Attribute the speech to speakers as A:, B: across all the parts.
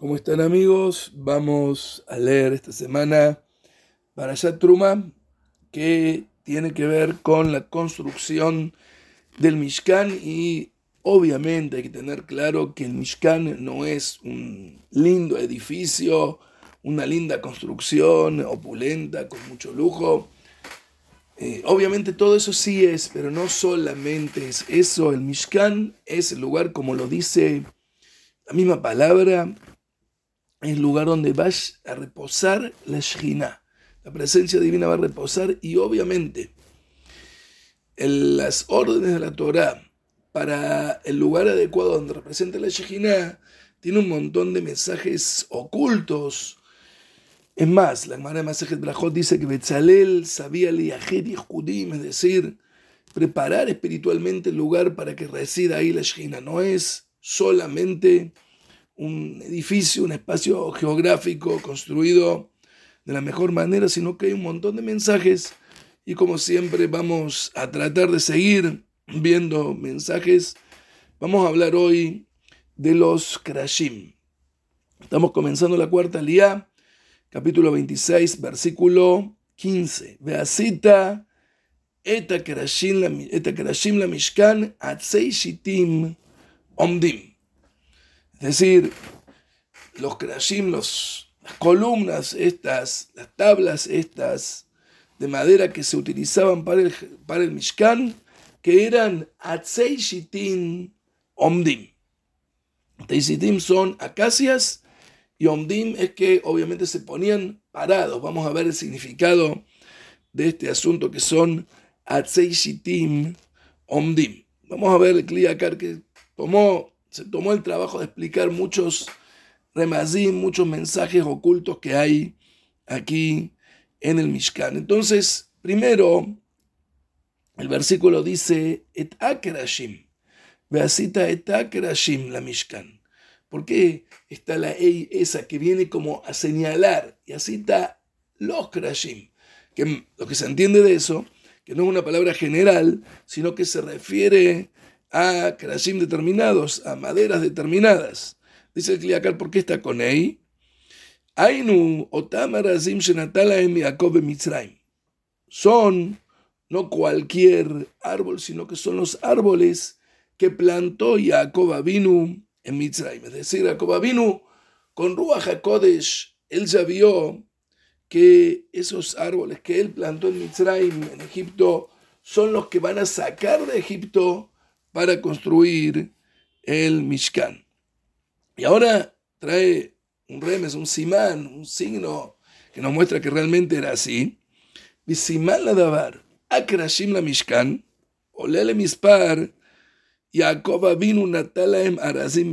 A: ¿Cómo están amigos? Vamos a leer esta semana para Truma, que tiene que ver con la construcción del Mishkan y obviamente hay que tener claro que el Mishkan no es un lindo edificio, una linda construcción opulenta, con mucho lujo. Eh, obviamente todo eso sí es, pero no solamente es eso. El Mishkan es el lugar, como lo dice la misma palabra, es el lugar donde vas a reposar la Shekhinah. La presencia divina va a reposar y obviamente en las órdenes de la Torah para el lugar adecuado donde representa la Shekhinah tiene un montón de mensajes ocultos. Es más, la hermana de Masajet Brajot dice que Betzalel sabía liajet y judim, es decir, preparar espiritualmente el lugar para que resida ahí la Shekhinah. No es solamente un edificio, un espacio geográfico construido de la mejor manera, sino que hay un montón de mensajes y como siempre vamos a tratar de seguir viendo mensajes. Vamos a hablar hoy de los Krashim. Estamos comenzando la cuarta lía, capítulo 26, versículo 15. Veacita eta Krashim la Mishkan atzei shitim omdim. Es decir, los krashim, los, las columnas estas, las tablas estas de madera que se utilizaban para el, para el Mishkan, que eran Atzei Shitin Omdim. Atzei son acacias y Omdim es que obviamente se ponían parados. Vamos a ver el significado de este asunto que son Atzei Shitim Omdim. Vamos a ver el Kliakar que tomó se tomó el trabajo de explicar muchos remazim, muchos mensajes ocultos que hay aquí en el Mishkan. Entonces, primero, el versículo dice, et akerashim, veasita et akerashim la Mishkan. ¿Por qué está la ei esa que viene como a señalar y así los krashim? Que lo que se entiende de eso, que no es una palabra general, sino que se refiere a krashim determinados, a maderas determinadas. Dice el Kliakar, ¿por qué está con Ei? Ainu otamarazim shenatalaem Jacob Mitzrayim. Son no cualquier árbol, sino que son los árboles que plantó Jacob Avinu en Mitzrayim. Es decir, Jacob Avinu con Ruach HaKodesh, él ya vio que esos árboles que él plantó en Mitzrayim, en Egipto, son los que van a sacar de Egipto para construir el Mishkan. Y ahora trae un remes, un simán, un signo que nos muestra que realmente era así. Simán la davar, akrashim la Mishkan, olele mispar, vino natalaem arazim.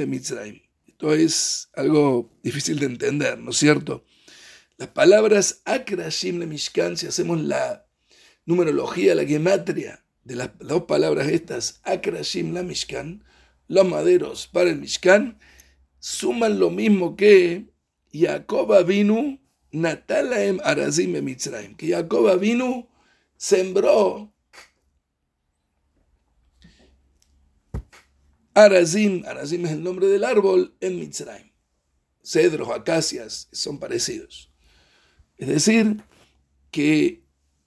A: Esto es algo difícil de entender, ¿no es cierto? Las palabras akrashim la Mishkan, si hacemos la numerología, la gematria, de las dos palabras estas, Akrashim la Mishkan, los maderos para el Mishkan, suman lo mismo que Jacob vino Natalaem Arazim Mitzrayim, que Jacob vino sembró Arazim, Arazim es el nombre del árbol en Mitzrayim. Cedros, acacias son parecidos. Es decir, que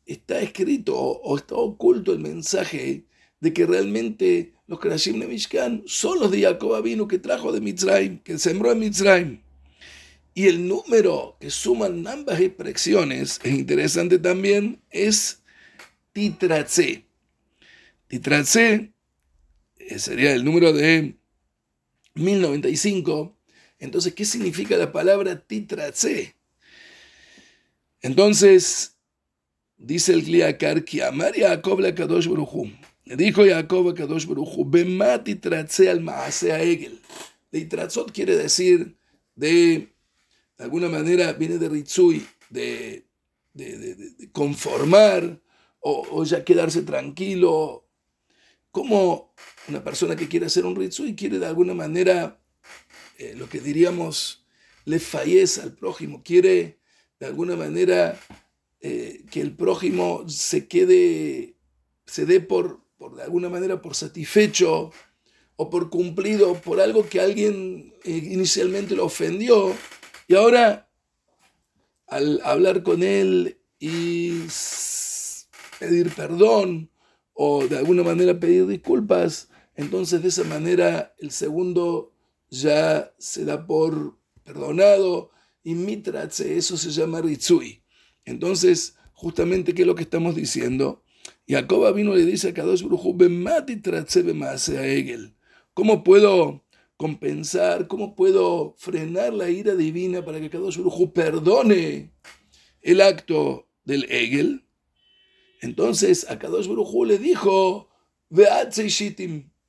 A: está escrito o está oculto el mensaje de que realmente los Krashim de Mishkan son los de Jacob vino que trajo de Mitzrayim, que sembró en Mitzrayim. Y el número que suman ambas expresiones, es interesante también, es Titratze. Titratze eh, sería el número de 1095. Entonces, ¿qué significa la palabra Titratze? Entonces, Dice el Kliakar que amar Jacob la Kadosh Baruchu. Le dijo Jacob a Kadosh Baruchu, Bemati tratze al maasea egel. De tratzot quiere decir de, alguna manera, viene de Ritsui, de, de, conformar o, o, ya quedarse tranquilo. Como una persona que quiere hacer un Ritsui quiere de alguna manera, eh, lo que diríamos, le fallece al prójimo, quiere de alguna manera eh, que el prójimo se quede, se dé por, por de alguna manera por satisfecho o por cumplido por algo que alguien eh, inicialmente lo ofendió y ahora al hablar con él y pedir perdón o de alguna manera pedir disculpas, entonces de esa manera el segundo ya se da por perdonado y mitratze, eso se llama ritsui. Entonces, justamente, ¿qué es lo que estamos diciendo? Jacob vino le dice a Kadosh Brujú, a Egel. ¿Cómo puedo compensar, cómo puedo frenar la ira divina para que Kadosh Brujú perdone el acto del Egel? Entonces a Kadosh Brujú le dijo, ve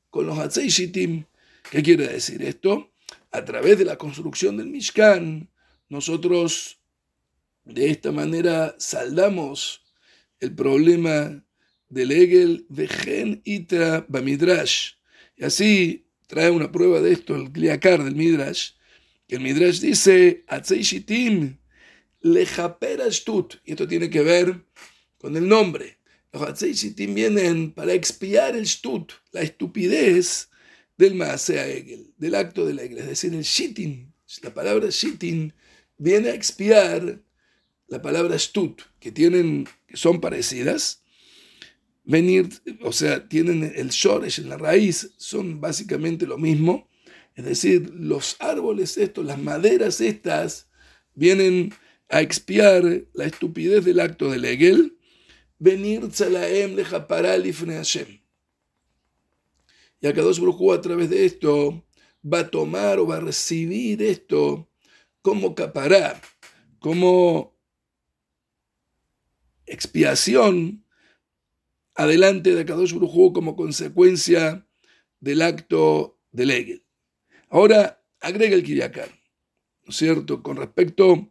A: con los Shitim. ¿Qué quiere decir esto? A través de la construcción del Mishkan, nosotros de esta manera saldamos el problema del Egel Gen Itra Bamidrash. Y así trae una prueba de esto el Kliakar del Midrash, que el Midrash dice, Atzei Shitim Lejaperashtut. Y esto tiene que ver con el nombre. Los Atzei Shitim vienen para expiar el Stut, la estupidez del Maasea Egel, del acto del Egel. Es decir, el Shitim, la palabra Shitim, viene a expiar la palabra Stut, que, tienen, son parecidas, venir, o sea, tienen el shoresh en la raíz, son básicamente lo mismo. Es decir, los árboles estos, las maderas estas, vienen a expiar la estupidez del acto de Legel, venir tzalaem lejaparalifne Hashem. Y Akadosh Baruj a través de esto va a tomar o va a recibir esto como capará, como expiación adelante de Kadosh Brujú como consecuencia del acto de Legel. Ahora agrega el Kiriakar, ¿no es cierto?, con respecto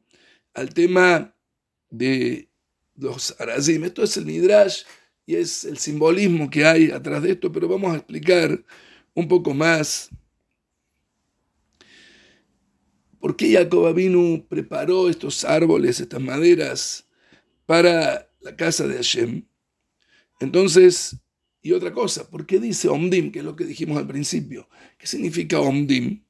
A: al tema de los Arazim. Esto es el Midrash y es el simbolismo que hay atrás de esto, pero vamos a explicar un poco más por qué Jacob Abinu preparó estos árboles, estas maderas, para la casa de Hashem. Entonces, y otra cosa, ¿por qué dice Omdim? Que es lo que dijimos al principio. ¿Qué significa Omdim?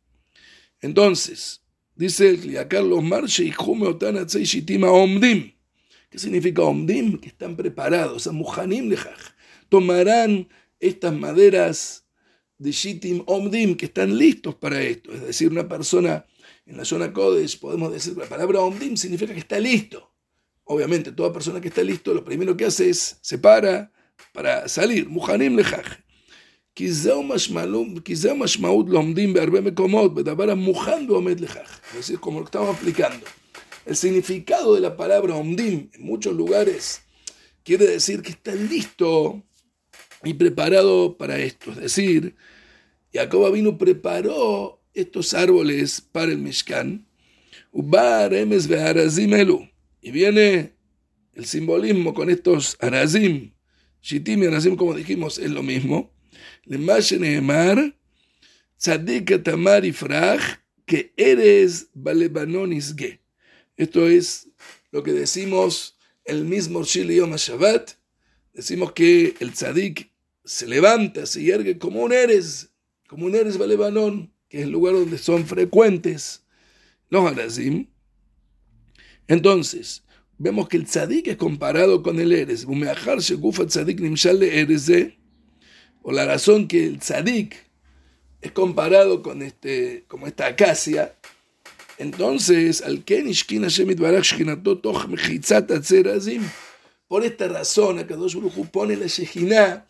A: Entonces, dice el Carlos Marche y Shitima Omdim. ¿Qué significa Omdim? Que están preparados, a Muhanim Lejaj. Tomarán estas maderas de Shitim Omdim que están listos para esto. Es decir, una persona en la zona Kodesh, podemos decir, la palabra Omdim significa que está listo. Obviamente, toda persona que está listo, lo primero que hace es se para, para salir, muhanim lejaj. Es decir, como lo estamos explicando. El significado de la palabra omdim en muchos lugares quiere decir que está listo y preparado para esto. Es decir, Jacob vino preparó estos árboles para el Mishkan. Y viene el simbolismo con estos arazim, Shitim y Anazim, como dijimos, es lo mismo. Le Neemar, Tzadik Tamar y que eres Balebanonisge. Esto es lo que decimos el mismo Shil Yom Shabbat. Decimos que el Tzadik se levanta, se yergue como un Eres, como un Eres Balebanón, que es el lugar donde son frecuentes los Arazim. Entonces, vemos que el tzadik es comparado con el eres. O la razón que el tzadik es comparado con este, como esta acacia. Entonces, al por esta razón, Akadosh Baruj pone la Shejinah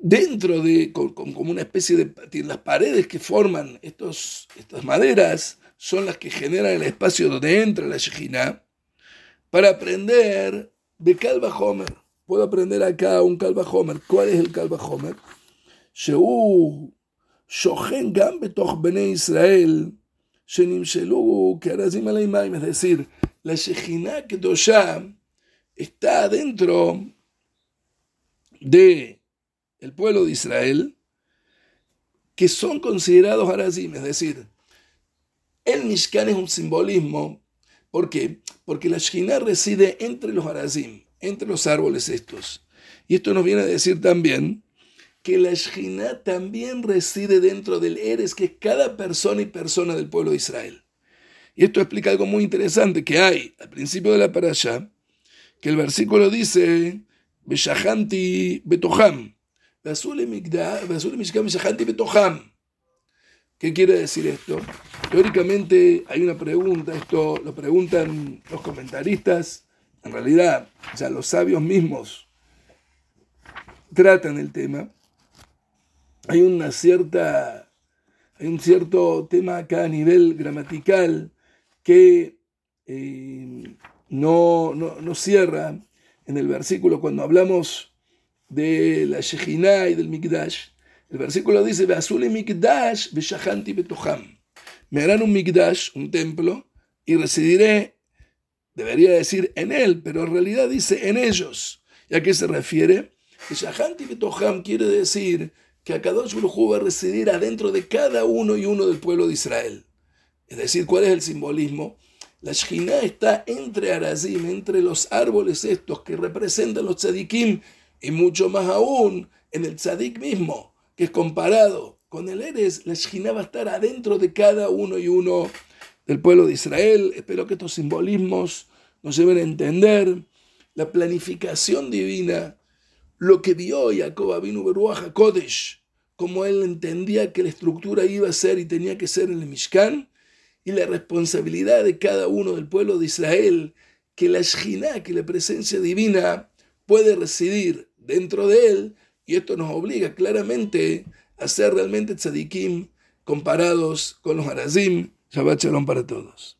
A: dentro de, como una especie de, las paredes que forman estos, estas maderas, son las que generan el espacio donde entra la Shejina, para aprender de Calva Homer. Puedo aprender acá un Calva Homer. ¿Cuál es el Calva Homer? Sheu Shohen Gam Betoch Bene Israel, Shenim Shelu, Kerazim Aleimaim. Es decir, la Shejina Kedosha está dentro de el pueblo de Israel, que son considerados Arazim, es decir, el Mishkan es un simbolismo. ¿Por qué? Porque la Shekhinah reside entre los Arazim, entre los árboles estos. Y esto nos viene a decir también que la Shekhinah también reside dentro del Eres, que es cada persona y persona del pueblo de Israel. Y esto explica algo muy interesante que hay al principio de la parasha, que el versículo dice, Beshahanti betoham, betoham. ¿Qué quiere decir esto? Teóricamente hay una pregunta, esto lo preguntan los comentaristas, en realidad, ya los sabios mismos tratan el tema. Hay una cierta, hay un cierto tema acá a nivel gramatical que eh, no, no, cierra en el versículo cuando hablamos de la Shejinah y del Mikdash. El versículo dice, y Mikdash betoham. Me harán un Mikdash, un templo, y residiré, debería decir en él, pero en realidad dice en ellos. ¿Y a qué se refiere? Shahanti betoham quiere decir que Akadosh Baruj va a residir adentro de cada uno y uno del pueblo de Israel. Es decir, ¿cuál es el simbolismo? La Shekhinah está entre Arazim, entre los árboles estos que representan los tzadikim y mucho más aún en el tzadik mismo, que comparado con el Eres, la Shekhinah va a estar adentro de cada uno y uno del pueblo de Israel. Espero que estos simbolismos nos lleven a entender la planificación divina, lo que vio Jacob Abinu Beruach Kodesh, como él entendía que la estructura iba a ser y tenía que ser en el Mishkan, y la responsabilidad de cada uno del pueblo de Israel, que la Shina, que la presencia divina puede residir dentro de él, y esto nos obliga claramente a ser realmente tzadikim comparados con los harazim. Shabbat shalom para todos.